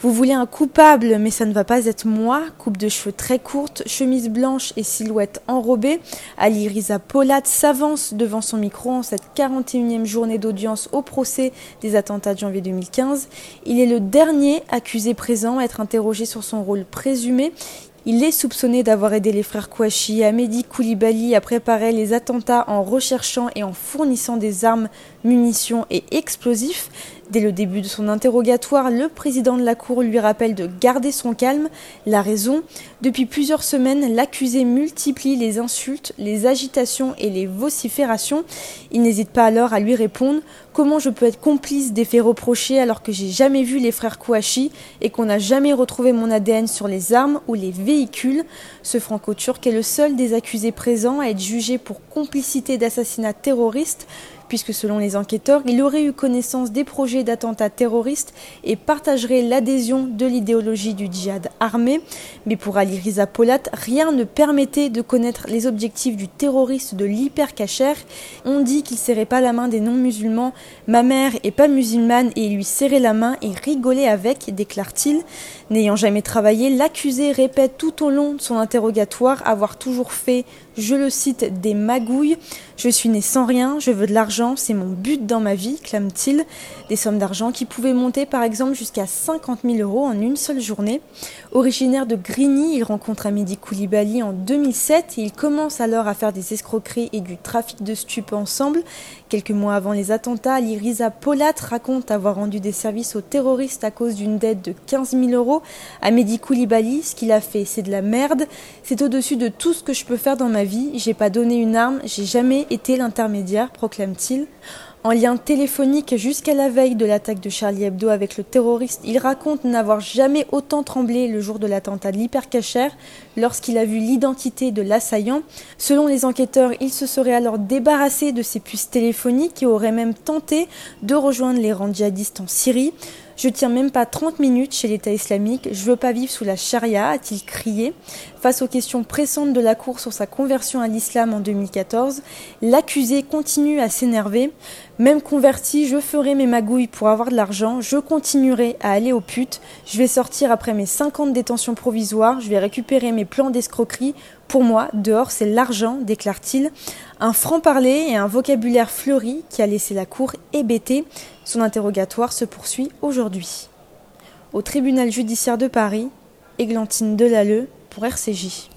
Vous voulez un coupable, mais ça ne va pas être moi. Coupe de cheveux très courte, chemise blanche et silhouette enrobée. Ali Riza Polat s'avance devant son micro en cette 41e journée d'audience au procès des attentats de janvier 2015. Il est le dernier accusé présent à être interrogé sur son rôle présumé. Il est soupçonné d'avoir aidé les frères Kouachi et Amédi Koulibaly à préparer les attentats en recherchant et en fournissant des armes, munitions et explosifs. Dès le début de son interrogatoire, le président de la Cour lui rappelle de garder son calme. La raison Depuis plusieurs semaines, l'accusé multiplie les insultes, les agitations et les vociférations. Il n'hésite pas alors à lui répondre Comment je peux être complice des faits reprochés alors que j'ai jamais vu les frères Kouachi et qu'on n'a jamais retrouvé mon ADN sur les armes ou les véhicules? Ce franco-turc est le seul des accusés présents à être jugé pour complicité d'assassinat terroriste puisque selon les enquêteurs, il aurait eu connaissance des projets d'attentats terroristes et partagerait l'adhésion de l'idéologie du djihad armé. Mais pour Ali Riza Polat, rien ne permettait de connaître les objectifs du terroriste de l'hypercacher. On dit qu'il serrait pas la main des non-musulmans. Ma mère est pas musulmane et il lui serrait la main et rigolait avec, déclare-t-il. N'ayant jamais travaillé, l'accusé répète tout au long de son interrogatoire avoir toujours fait, je le cite, des magouilles. Je suis né sans rien, je veux de l'argent, c'est mon but dans ma vie, clame-t-il. Des sommes d'argent qui pouvaient monter par exemple jusqu'à 50 000 euros en une seule journée. Originaire de Grigny, il rencontre Amédi Koulibaly en 2007 et il commence alors à faire des escroqueries et du trafic de stupes ensemble. Quelques mois avant les attentats, Liriza Polat raconte avoir rendu des services aux terroristes à cause d'une dette de 15 000 euros à Mehdi Koulibaly, ce qu'il a fait, c'est de la merde. C'est au-dessus de tout ce que je peux faire dans ma vie. J'ai pas donné une arme, j'ai jamais été l'intermédiaire, proclame-t-il. En lien téléphonique jusqu'à la veille de l'attaque de Charlie Hebdo avec le terroriste, il raconte n'avoir jamais autant tremblé le jour de l'attentat de l'hypercacher lorsqu'il a vu l'identité de l'assaillant. Selon les enquêteurs, il se serait alors débarrassé de ses puces téléphoniques et aurait même tenté de rejoindre les rangs djihadistes en Syrie. Je tiens même pas 30 minutes chez l'État islamique, je veux pas vivre sous la charia, a-t-il crié. Face aux questions pressantes de la Cour sur sa conversion à l'islam en 2014, l'accusé continue à s'énerver. Même converti, je ferai mes magouilles pour avoir de l'argent, je continuerai à aller aux putes, je vais sortir après mes 50 détentions provisoires, je vais récupérer mes plans d'escroquerie. Pour moi, dehors, c'est l'argent, déclare-t-il. Un franc-parler et un vocabulaire fleuri qui a laissé la cour hébétée. Son interrogatoire se poursuit aujourd'hui. Au tribunal judiciaire de Paris, Églantine Delalleux pour RCJ.